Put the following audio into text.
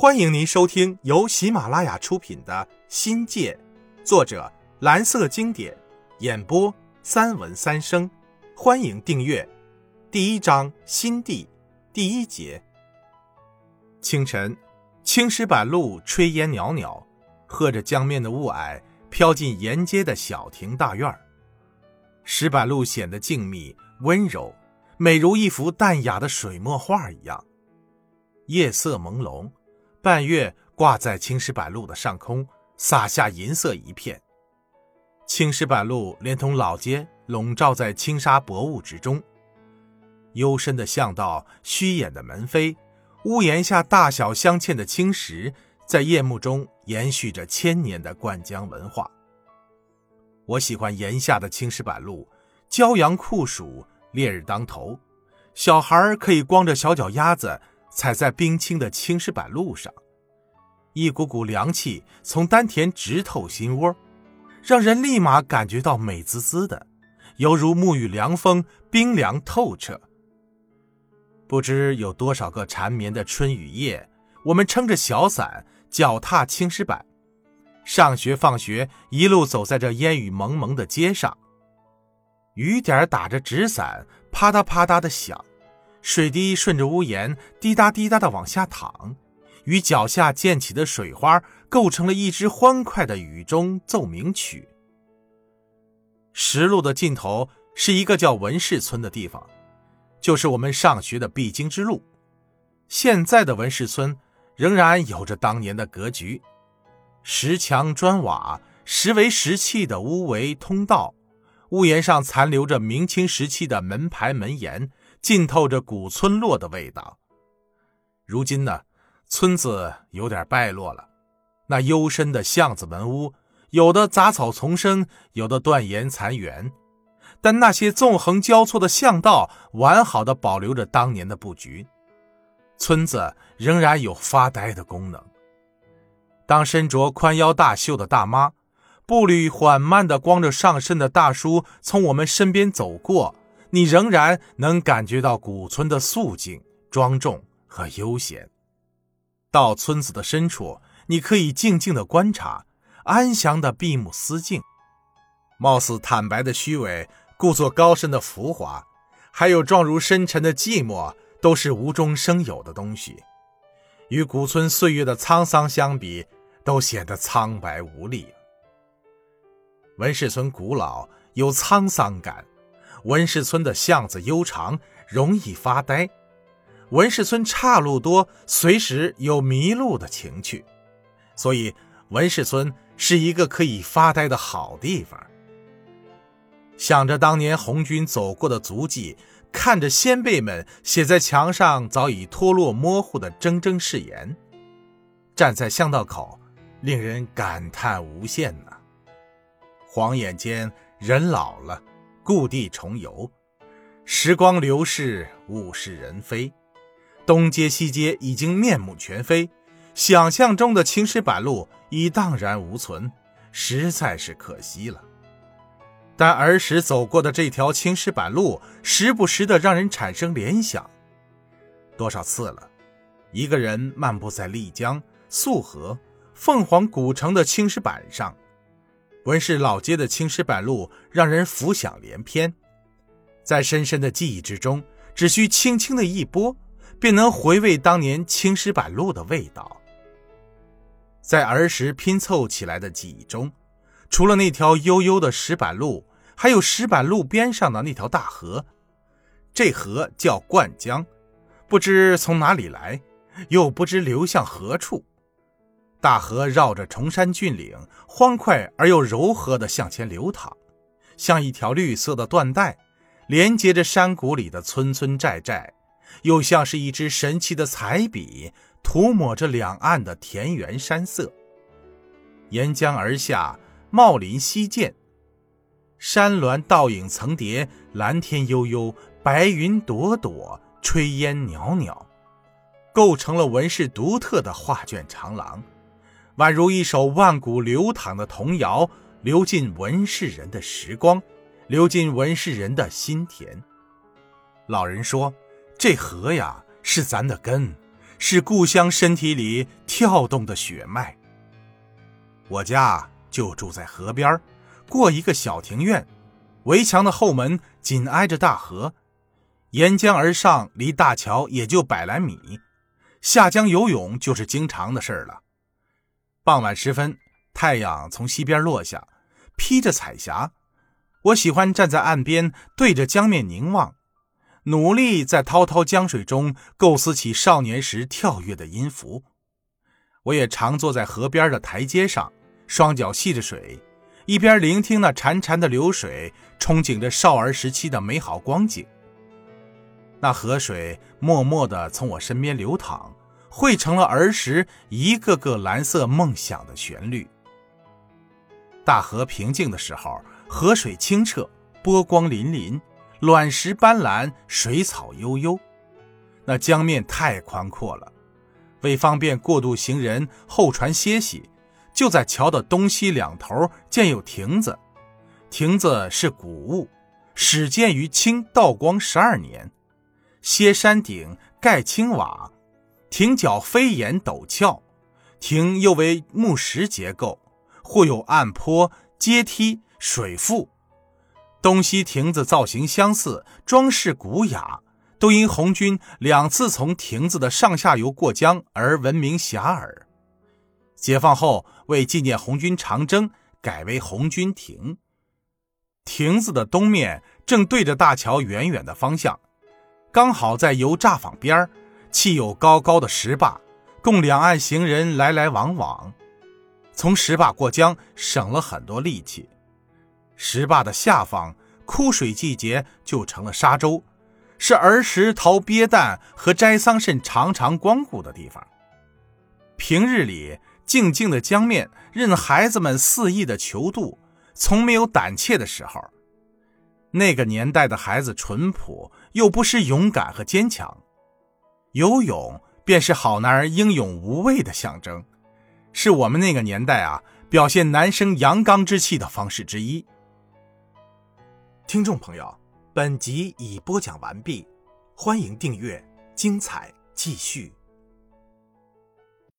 欢迎您收听由喜马拉雅出品的《新界》，作者蓝色经典，演播三文三生。欢迎订阅。第一章新地第一节。清晨，青石板路炊烟袅袅，和着江面的雾霭飘进沿街的小亭大院石板路显得静谧温柔，美如一幅淡雅的水墨画一样。夜色朦胧。半月挂在青石板路的上空，洒下银色一片。青石板路连同老街笼罩在轻纱薄雾之中。幽深的巷道，虚掩的门扉，屋檐下大小镶嵌的青石，在夜幕中延续着千年的灌江文化。我喜欢檐下的青石板路，骄阳酷暑，烈日当头，小孩可以光着小脚丫子。踩在冰清的青石板路上，一股股凉气从丹田直透心窝，让人立马感觉到美滋滋的，犹如沐浴凉风，冰凉透彻。不知有多少个缠绵的春雨夜，我们撑着小伞，脚踏青石板，上学放学，一路走在这烟雨蒙蒙的街上，雨点打着纸伞，啪嗒啪嗒的响。水滴顺着屋檐滴答滴答的往下淌，与脚下溅起的水花构成了一支欢快的雨中奏鸣曲。石路的尽头是一个叫文氏村的地方，就是我们上学的必经之路。现在的文氏村仍然有着当年的格局：石墙砖瓦，石为石砌的屋围通道，屋檐上残留着明清时期的门牌门檐。浸透着古村落的味道。如今呢，村子有点败落了。那幽深的巷子门屋，有的杂草丛生，有的断垣残垣，但那些纵横交错的巷道，完好的保留着当年的布局。村子仍然有发呆的功能。当身着宽腰大袖的大妈，步履缓慢的光着上身的大叔从我们身边走过。你仍然能感觉到古村的肃静、庄重和悠闲。到村子的深处，你可以静静的观察，安详的闭目思静。貌似坦白的虚伪，故作高深的浮华，还有状如深沉的寂寞，都是无中生有的东西。与古村岁月的沧桑相比，都显得苍白无力。文氏村古老，有沧桑感。文氏村的巷子悠长，容易发呆；文氏村岔路多，随时有迷路的情趣。所以，文氏村是一个可以发呆的好地方。想着当年红军走过的足迹，看着先辈们写在墙上早已脱落模糊的铮铮誓言，站在巷道口，令人感叹无限呐。晃眼间，人老了。故地重游，时光流逝，物是人非，东街西街已经面目全非，想象中的青石板路已荡然无存，实在是可惜了。但儿时走过的这条青石板路，时不时的让人产生联想。多少次了，一个人漫步在丽江、素河、凤凰古城的青石板上。文氏老街的青石板路让人浮想联翩，在深深的记忆之中，只需轻轻的一拨，便能回味当年青石板路的味道。在儿时拼凑起来的记忆中，除了那条悠悠的石板路，还有石板路边上的那条大河，这河叫灌江，不知从哪里来，又不知流向何处。大河绕着崇山峻岭，欢快而又柔和地向前流淌，像一条绿色的缎带，连接着山谷里的村村寨寨，又像是一支神奇的彩笔，涂抹着两岸的田园山色。沿江而下，茂林溪涧，山峦倒影层叠，蓝天悠悠，白云朵朵，炊烟袅袅，构成了文氏独特的画卷长廊。宛如一首万古流淌的童谣，流进文氏人的时光，流进文氏人的心田。老人说：“这河呀，是咱的根，是故乡身体里跳动的血脉。我家就住在河边过一个小庭院，围墙的后门紧挨着大河，沿江而上，离大桥也就百来米。下江游泳就是经常的事儿了。傍晚时分，太阳从西边落下，披着彩霞。我喜欢站在岸边，对着江面凝望，努力在滔滔江水中构思起少年时跳跃的音符。我也常坐在河边的台阶上，双脚戏着水，一边聆听那潺潺的流水，憧憬着少儿时期的美好光景。那河水默默地从我身边流淌，汇成了儿时一个个蓝色梦想的旋律。大河平静的时候。河水清澈，波光粼粼，卵石斑斓，水草悠悠。那江面太宽阔了，为方便过渡行人候船歇息，就在桥的东西两头建有亭子。亭子是古物，始建于清道光十二年，歇山顶，盖青瓦，亭角飞檐陡峭，亭又为木石结构，或有暗坡、阶梯。水腹，东西亭子造型相似，装饰古雅，都因红军两次从亭子的上下游过江而闻名遐迩。解放后，为纪念红军长征，改为红军亭。亭子的东面正对着大桥远远的方向，刚好在油炸坊边儿砌有高高的石坝，供两岸行人来来往往。从石坝过江，省了很多力气。石坝的下方，枯水季节就成了沙洲，是儿时淘鳖蛋和摘桑葚常常光顾的地方。平日里，静静的江面任孩子们肆意的求渡，从没有胆怯的时候。那个年代的孩子淳朴，又不失勇敢和坚强。游泳便是好男儿英勇无畏的象征，是我们那个年代啊表现男生阳刚之气的方式之一。听众朋友，本集已播讲完毕，欢迎订阅，精彩继续。